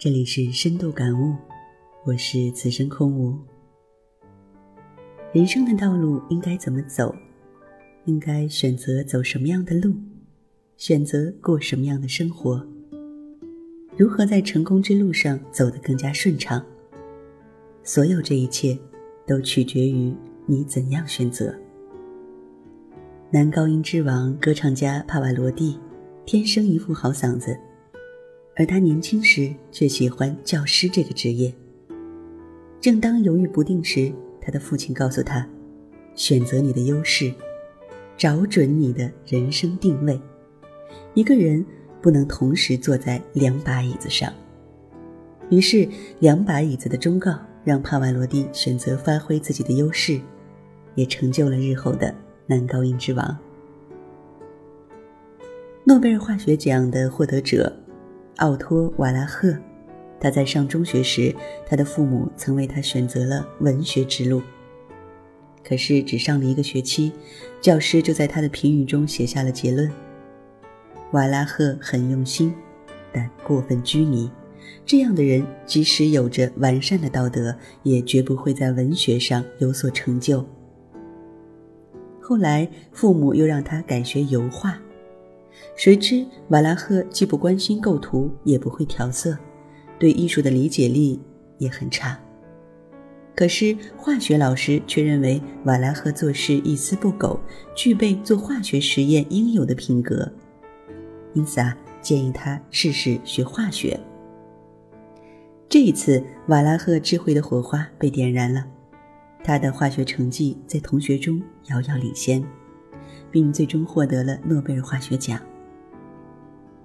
这里是深度感悟，我是此生空无。人生的道路应该怎么走？应该选择走什么样的路？选择过什么样的生活？如何在成功之路上走得更加顺畅？所有这一切，都取决于你怎样选择。男高音之王、歌唱家帕瓦罗蒂，天生一副好嗓子。而他年轻时却喜欢教师这个职业。正当犹豫不定时，他的父亲告诉他：“选择你的优势，找准你的人生定位。一个人不能同时坐在两把椅子上。”于是，两把椅子的忠告让帕瓦罗蒂选择发挥自己的优势，也成就了日后的男高音之王。诺贝尔化学奖的获得者。奥托·瓦拉赫，他在上中学时，他的父母曾为他选择了文学之路。可是只上了一个学期，教师就在他的评语中写下了结论：瓦拉赫很用心，但过分拘泥。这样的人，即使有着完善的道德，也绝不会在文学上有所成就。后来，父母又让他改学油画。谁知瓦拉赫既不关心构图，也不会调色，对艺术的理解力也很差。可是化学老师却认为瓦拉赫做事一丝不苟，具备做化学实验应有的品格，因此啊，建议他试试学化学。这一次，瓦拉赫智慧的火花被点燃了，他的化学成绩在同学中遥遥领先，并最终获得了诺贝尔化学奖。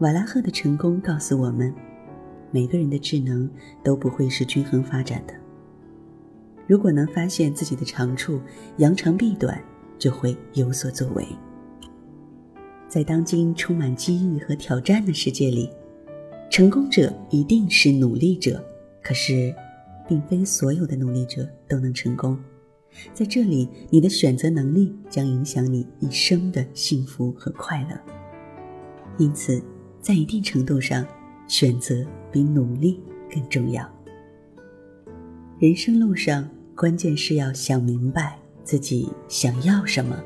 瓦拉赫的成功告诉我们，每个人的智能都不会是均衡发展的。如果能发现自己的长处，扬长避短，就会有所作为。在当今充满机遇和挑战的世界里，成功者一定是努力者。可是，并非所有的努力者都能成功。在这里，你的选择能力将影响你一生的幸福和快乐。因此。在一定程度上，选择比努力更重要。人生路上，关键是要想明白自己想要什么。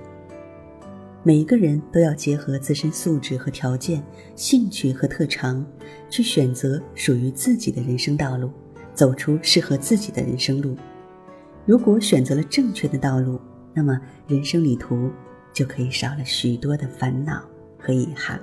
每一个人都要结合自身素质和条件、兴趣和特长，去选择属于自己的人生道路，走出适合自己的人生路。如果选择了正确的道路，那么人生旅途就可以少了许多的烦恼和遗憾。